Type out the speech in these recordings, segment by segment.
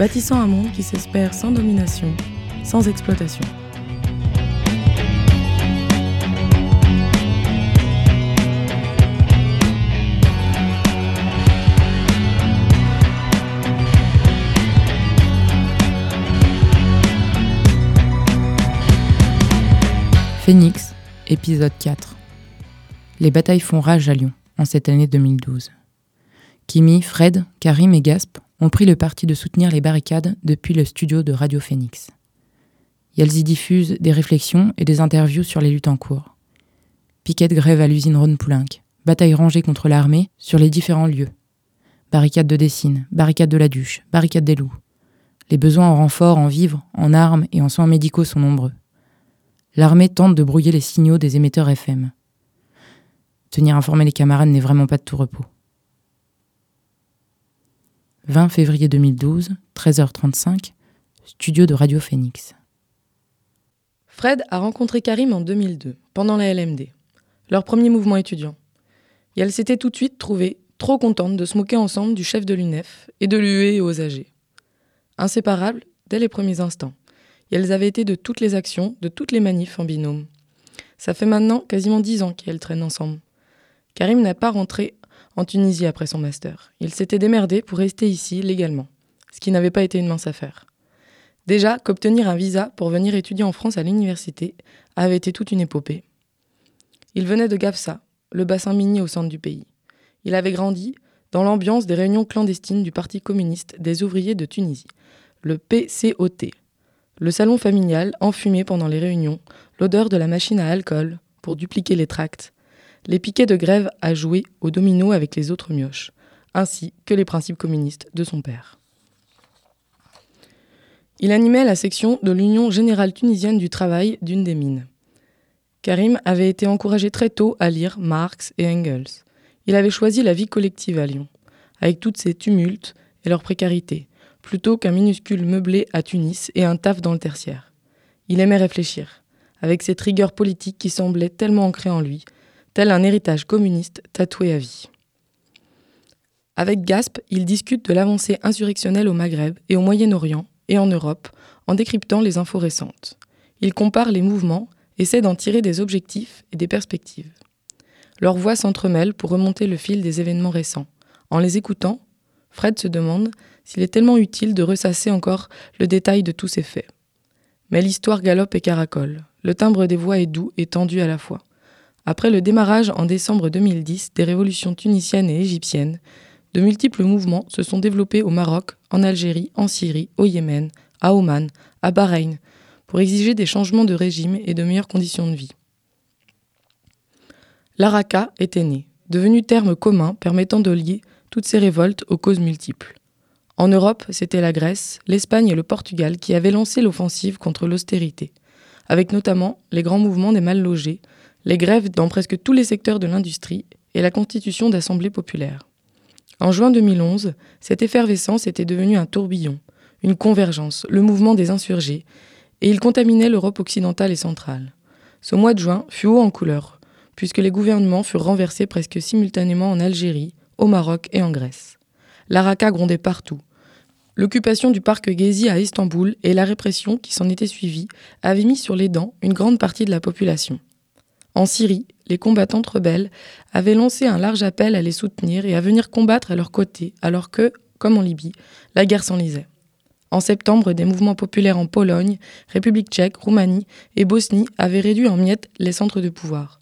bâtissant un monde qui s'espère sans domination, sans exploitation. Phoenix, épisode 4. Les batailles font rage à Lyon en cette année 2012. Kimi, Fred, Karim et Gasp ont pris le parti de soutenir les barricades depuis le studio de Radio Phoenix. elles y diffusent des réflexions et des interviews sur les luttes en cours. Piquet de grève à l'usine Rhône-Poulenc, bataille rangée contre l'armée sur les différents lieux. Barricade de Dessine, barricade de la Duche, barricade des Loups. Les besoins en renfort, en vivres, en armes et en soins médicaux sont nombreux. L'armée tente de brouiller les signaux des émetteurs FM. Tenir informé les camarades n'est vraiment pas de tout repos. 20 février 2012, 13h35, studio de Radio Phoenix. Fred a rencontré Karim en 2002, pendant la LMD, leur premier mouvement étudiant. Et elle s'était tout de suite trouvée trop contente de se moquer ensemble du chef de l'UNEF et de l'UE aux âgés. Inséparables dès les premiers instants et elles avaient été de toutes les actions, de toutes les manifs en binôme. Ça fait maintenant quasiment dix ans qu'elles traînent ensemble. Karim n'a pas rentré en Tunisie après son master. Il s'était démerdé pour rester ici légalement, ce qui n'avait pas été une mince affaire. Déjà qu'obtenir un visa pour venir étudier en France à l'université avait été toute une épopée. Il venait de Gafsa, le bassin minier au centre du pays. Il avait grandi dans l'ambiance des réunions clandestines du Parti communiste des ouvriers de Tunisie, le PCOT, le salon familial, enfumé pendant les réunions, l'odeur de la machine à alcool pour dupliquer les tracts, les piquets de grève à jouer au domino avec les autres mioches, ainsi que les principes communistes de son père. Il animait la section de l'Union générale tunisienne du travail d'une des mines. Karim avait été encouragé très tôt à lire Marx et Engels. Il avait choisi la vie collective à Lyon, avec toutes ses tumultes et leur précarité, plutôt qu'un minuscule meublé à Tunis et un taf dans le tertiaire. Il aimait réfléchir, avec cette rigueur politique qui semblait tellement ancrée en lui, tel un héritage communiste tatoué à vie. Avec Gasp, il discute de l'avancée insurrectionnelle au Maghreb et au Moyen-Orient et en Europe en décryptant les infos récentes. Il compare les mouvements, essaie d'en tirer des objectifs et des perspectives. Leurs voix s'entremêlent pour remonter le fil des événements récents. En les écoutant, Fred se demande s'il est tellement utile de ressasser encore le détail de tous ces faits. Mais l'histoire galope et caracole. Le timbre des voix est doux et tendu à la fois. Après le démarrage en décembre 2010 des révolutions tunisiennes et égyptiennes, de multiples mouvements se sont développés au Maroc, en Algérie, en Syrie, au Yémen, à Oman, à Bahreïn, pour exiger des changements de régime et de meilleures conditions de vie. L'Araka était né, devenu terme commun permettant de lier toutes ces révoltes aux causes multiples. En Europe, c'était la Grèce, l'Espagne et le Portugal qui avaient lancé l'offensive contre l'austérité, avec notamment les grands mouvements des mal logés, les grèves dans presque tous les secteurs de l'industrie et la constitution d'assemblées populaires. En juin 2011, cette effervescence était devenue un tourbillon, une convergence, le mouvement des insurgés, et il contaminait l'Europe occidentale et centrale. Ce mois de juin fut haut en couleur, puisque les gouvernements furent renversés presque simultanément en Algérie, au Maroc et en Grèce. L'Araka grondait partout, L'occupation du parc Gezi à Istanbul et la répression qui s'en était suivie avaient mis sur les dents une grande partie de la population. En Syrie, les combattantes rebelles avaient lancé un large appel à les soutenir et à venir combattre à leur côté, alors que, comme en Libye, la guerre s'enlisait. En septembre, des mouvements populaires en Pologne, République tchèque, Roumanie et Bosnie avaient réduit en miettes les centres de pouvoir.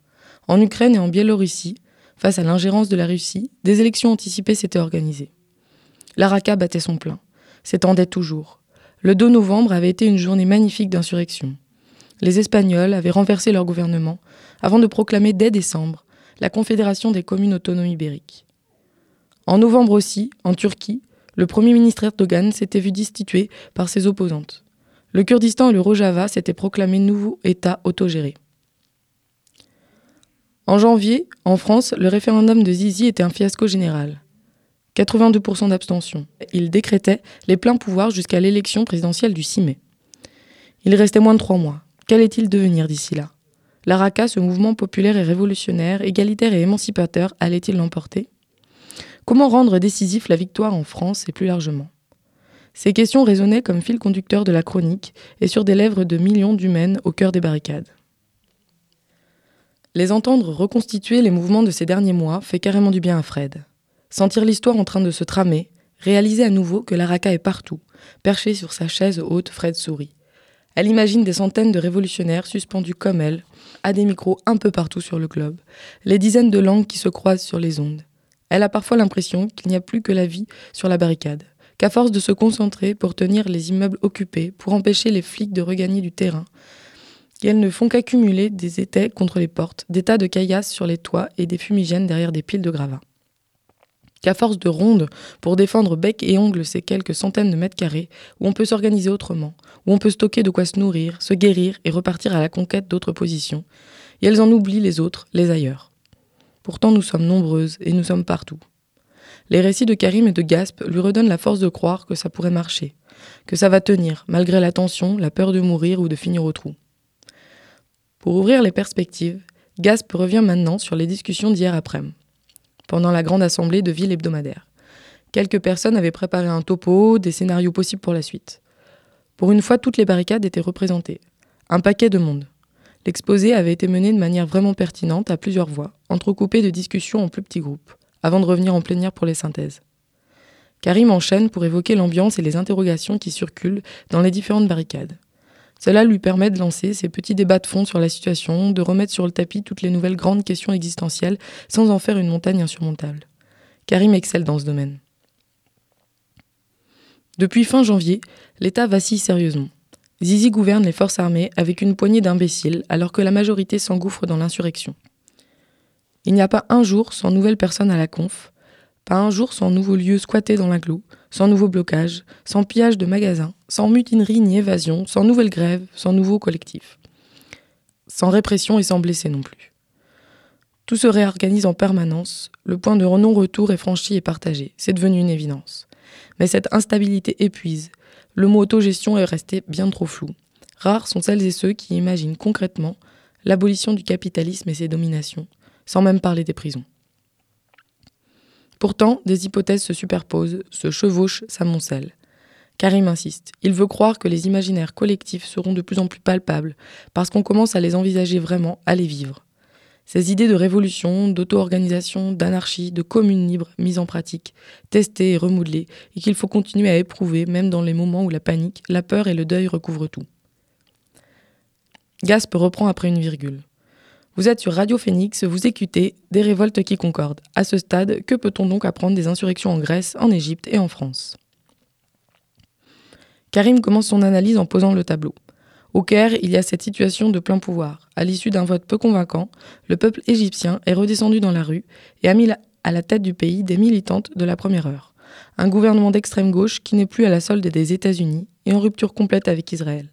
En Ukraine et en Biélorussie, face à l'ingérence de la Russie, des élections anticipées s'étaient organisées. L'Araka battait son plein s'étendait toujours. Le 2 novembre avait été une journée magnifique d'insurrection. Les Espagnols avaient renversé leur gouvernement avant de proclamer dès décembre la Confédération des communes autonomes ibériques. En novembre aussi, en Turquie, Le premier ministre Erdogan s'était vu destitué par ses opposantes. Le Kurdistan et le Rojava s'étaient proclamés nouveaux États autogérés. En janvier, en France, le référendum de Zizi était un fiasco général. 82% d'abstention. Il décrétait les pleins pouvoirs jusqu'à l'élection présidentielle du 6 mai. Il restait moins de trois mois. Qu'allait-il devenir d'ici là? L'Araka, ce mouvement populaire et révolutionnaire, égalitaire et émancipateur, allait-il l'emporter? Comment rendre décisif la victoire en France et plus largement? Ces questions résonnaient comme fil conducteur de la chronique et sur des lèvres de millions d'humaines au cœur des barricades. Les entendre reconstituer les mouvements de ces derniers mois fait carrément du bien à Fred. Sentir l'histoire en train de se tramer, réaliser à nouveau que l'Araka est partout, perché sur sa chaise haute, Fred sourit. Elle imagine des centaines de révolutionnaires suspendus comme elle, à des micros un peu partout sur le globe, les dizaines de langues qui se croisent sur les ondes. Elle a parfois l'impression qu'il n'y a plus que la vie sur la barricade, qu'à force de se concentrer pour tenir les immeubles occupés, pour empêcher les flics de regagner du terrain, qu'elles ne font qu'accumuler des étais contre les portes, des tas de caillasses sur les toits et des fumigènes derrière des piles de gravats qu'à force de rondes pour défendre bec et ongle ces quelques centaines de mètres carrés, où on peut s'organiser autrement, où on peut stocker de quoi se nourrir, se guérir et repartir à la conquête d'autres positions, et elles en oublient les autres, les ailleurs. Pourtant nous sommes nombreuses et nous sommes partout. Les récits de Karim et de Gasp lui redonnent la force de croire que ça pourrait marcher, que ça va tenir, malgré la tension, la peur de mourir ou de finir au trou. Pour ouvrir les perspectives, Gasp revient maintenant sur les discussions d'hier après-midi pendant la grande assemblée de ville hebdomadaire. Quelques personnes avaient préparé un topo, des scénarios possibles pour la suite. Pour une fois, toutes les barricades étaient représentées. Un paquet de monde. L'exposé avait été mené de manière vraiment pertinente à plusieurs voix, entrecoupé de discussions en plus petits groupes, avant de revenir en plénière pour les synthèses. Karim enchaîne pour évoquer l'ambiance et les interrogations qui circulent dans les différentes barricades. Cela lui permet de lancer ses petits débats de fond sur la situation, de remettre sur le tapis toutes les nouvelles grandes questions existentielles sans en faire une montagne insurmontable. Karim excelle dans ce domaine. Depuis fin janvier, l'État vacille sérieusement. Zizi gouverne les forces armées avec une poignée d'imbéciles alors que la majorité s'engouffre dans l'insurrection. Il n'y a pas un jour sans nouvelle personne à la conf, pas un jour sans nouveau lieu squatté dans l'agglo, sans nouveau blocage, sans pillage de magasins, sans mutinerie ni évasion, sans nouvelle grève, sans nouveau collectif. Sans répression et sans blessés non plus. Tout se réorganise en permanence, le point de non-retour est franchi et partagé, c'est devenu une évidence. Mais cette instabilité épuise, le mot autogestion est resté bien trop flou. Rares sont celles et ceux qui imaginent concrètement l'abolition du capitalisme et ses dominations, sans même parler des prisons. Pourtant, des hypothèses se superposent, se chevauchent, s'amoncellent. Karim insiste. Il veut croire que les imaginaires collectifs seront de plus en plus palpables, parce qu'on commence à les envisager vraiment, à les vivre. Ces idées de révolution, d'auto-organisation, d'anarchie, de commune libre mises en pratique, testées et remodelées, et qu'il faut continuer à éprouver même dans les moments où la panique, la peur et le deuil recouvrent tout. Gasp reprend après une virgule. Vous êtes sur Radio Phoenix, vous écoutez des révoltes qui concordent. À ce stade, que peut-on donc apprendre des insurrections en Grèce, en Égypte et en France? Karim commence son analyse en posant le tableau. Au Caire, il y a cette situation de plein pouvoir. À l'issue d'un vote peu convaincant, le peuple égyptien est redescendu dans la rue et a mis à la tête du pays des militantes de la première heure. Un gouvernement d'extrême gauche qui n'est plus à la solde des États-Unis et en rupture complète avec Israël.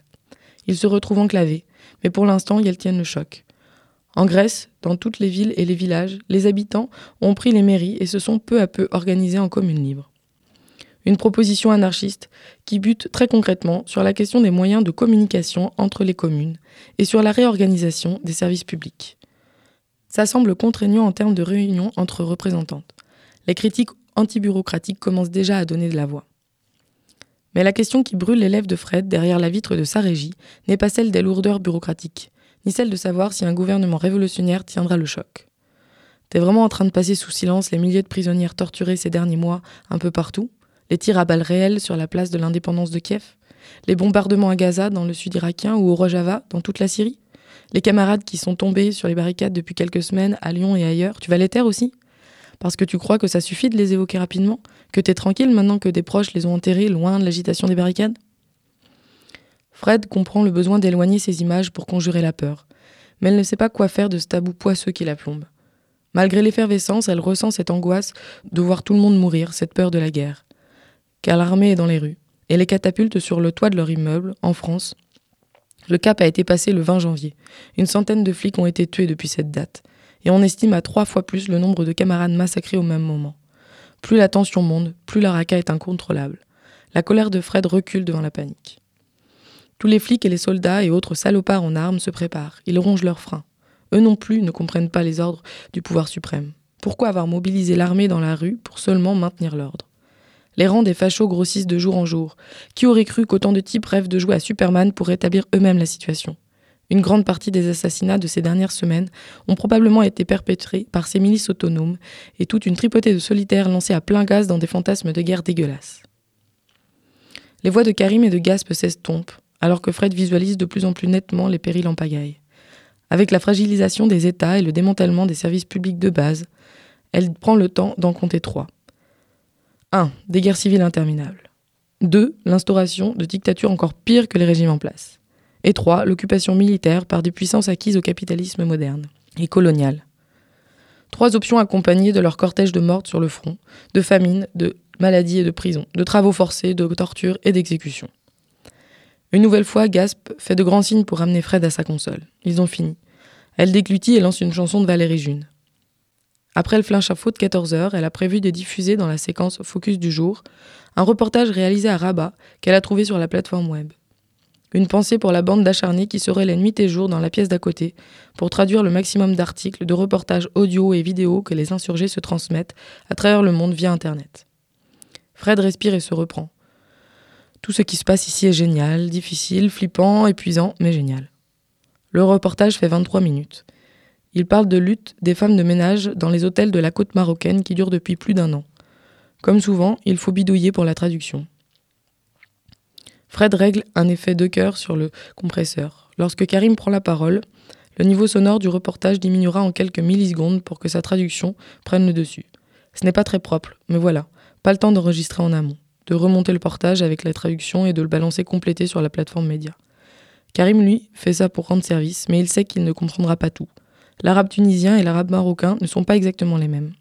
Ils se retrouvent enclavés, mais pour l'instant, ils tiennent le choc. En Grèce, dans toutes les villes et les villages, les habitants ont pris les mairies et se sont peu à peu organisés en communes libres. Une proposition anarchiste qui bute très concrètement sur la question des moyens de communication entre les communes et sur la réorganisation des services publics. Ça semble contraignant en termes de réunion entre représentantes. Les critiques anti-bureaucratiques commencent déjà à donner de la voix. Mais la question qui brûle les lèvres de Fred derrière la vitre de sa régie n'est pas celle des lourdeurs bureaucratiques, ni celle de savoir si un gouvernement révolutionnaire tiendra le choc. T'es vraiment en train de passer sous silence les milliers de prisonnières torturées ces derniers mois un peu partout, les tirs à balles réelles sur la place de l'indépendance de Kiev, les bombardements à Gaza dans le sud irakien ou au Rojava dans toute la Syrie, les camarades qui sont tombés sur les barricades depuis quelques semaines à Lyon et ailleurs, tu vas les taire aussi? Parce que tu crois que ça suffit de les évoquer rapidement? Que t'es tranquille maintenant que des proches les ont enterrés loin de l'agitation des barricades? Fred comprend le besoin d'éloigner ces images pour conjurer la peur, mais elle ne sait pas quoi faire de ce tabou poisseux qui la plombe. Malgré l'effervescence, elle ressent cette angoisse de voir tout le monde mourir, cette peur de la guerre. car l'armée est dans les rues, et les catapultes sur le toit de leur immeuble, en France. Le cap a été passé le 20 janvier. Une centaine de flics ont été tués depuis cette date, et on estime à trois fois plus le nombre de camarades massacrés au même moment. Plus la tension monte, plus la raca est incontrôlable. La colère de Fred recule devant la panique. Tous les flics et les soldats et autres salopards en armes se préparent, ils rongent leurs freins. Eux non plus ne comprennent pas les ordres du pouvoir suprême. Pourquoi avoir mobilisé l'armée dans la rue pour seulement maintenir l'ordre? Les rangs des fachos grossissent de jour en jour. Qui aurait cru qu'autant de types rêvent de jouer à Superman pour rétablir eux-mêmes la situation? Une grande partie des assassinats de ces dernières semaines ont probablement été perpétrés par ces milices autonomes et toute une tripotée de solitaires lancés à plein gaz dans des fantasmes de guerre dégueulasses. Les voix de Karim et de Gasp s'estompent, alors que Fred visualise de plus en plus nettement les périls en pagaille. Avec la fragilisation des États et le démantèlement des services publics de base, elle prend le temps d'en compter trois. 1. Des guerres civiles interminables. 2. L'instauration de dictatures encore pires que les régimes en place. Et 3. L'occupation militaire par des puissances acquises au capitalisme moderne et colonial. Trois options accompagnées de leur cortège de mortes sur le front, de famine, de maladies et de prison, de travaux forcés, de tortures et d'exécutions. Une nouvelle fois, Gasp fait de grands signes pour ramener Fred à sa console. Ils ont fini. Elle déglutit et lance une chanson de Valérie June. Après le flinch à de 14h, elle a prévu de diffuser dans la séquence Focus du jour un reportage réalisé à Rabat qu'elle a trouvé sur la plateforme web. Une pensée pour la bande d'acharnés qui serait la nuit et jour dans la pièce d'à côté pour traduire le maximum d'articles, de reportages audio et vidéo que les insurgés se transmettent à travers le monde via Internet. Fred respire et se reprend. Tout ce qui se passe ici est génial, difficile, flippant, épuisant, mais génial. Le reportage fait 23 minutes. Il parle de lutte des femmes de ménage dans les hôtels de la côte marocaine qui durent depuis plus d'un an. Comme souvent, il faut bidouiller pour la traduction. Fred règle un effet de cœur sur le compresseur. Lorsque Karim prend la parole, le niveau sonore du reportage diminuera en quelques millisecondes pour que sa traduction prenne le dessus. Ce n'est pas très propre, mais voilà, pas le temps d'enregistrer en amont de remonter le portage avec la traduction et de le balancer complété sur la plateforme média. Karim, lui, fait ça pour rendre service, mais il sait qu'il ne comprendra pas tout. L'arabe tunisien et l'arabe marocain ne sont pas exactement les mêmes.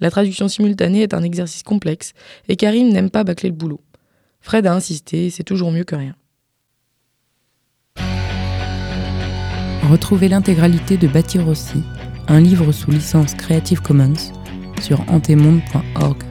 La traduction simultanée est un exercice complexe, et Karim n'aime pas bâcler le boulot. Fred a insisté, c'est toujours mieux que rien. Retrouvez l'intégralité de Bâtir un livre sous licence Creative Commons, sur antemonde.org.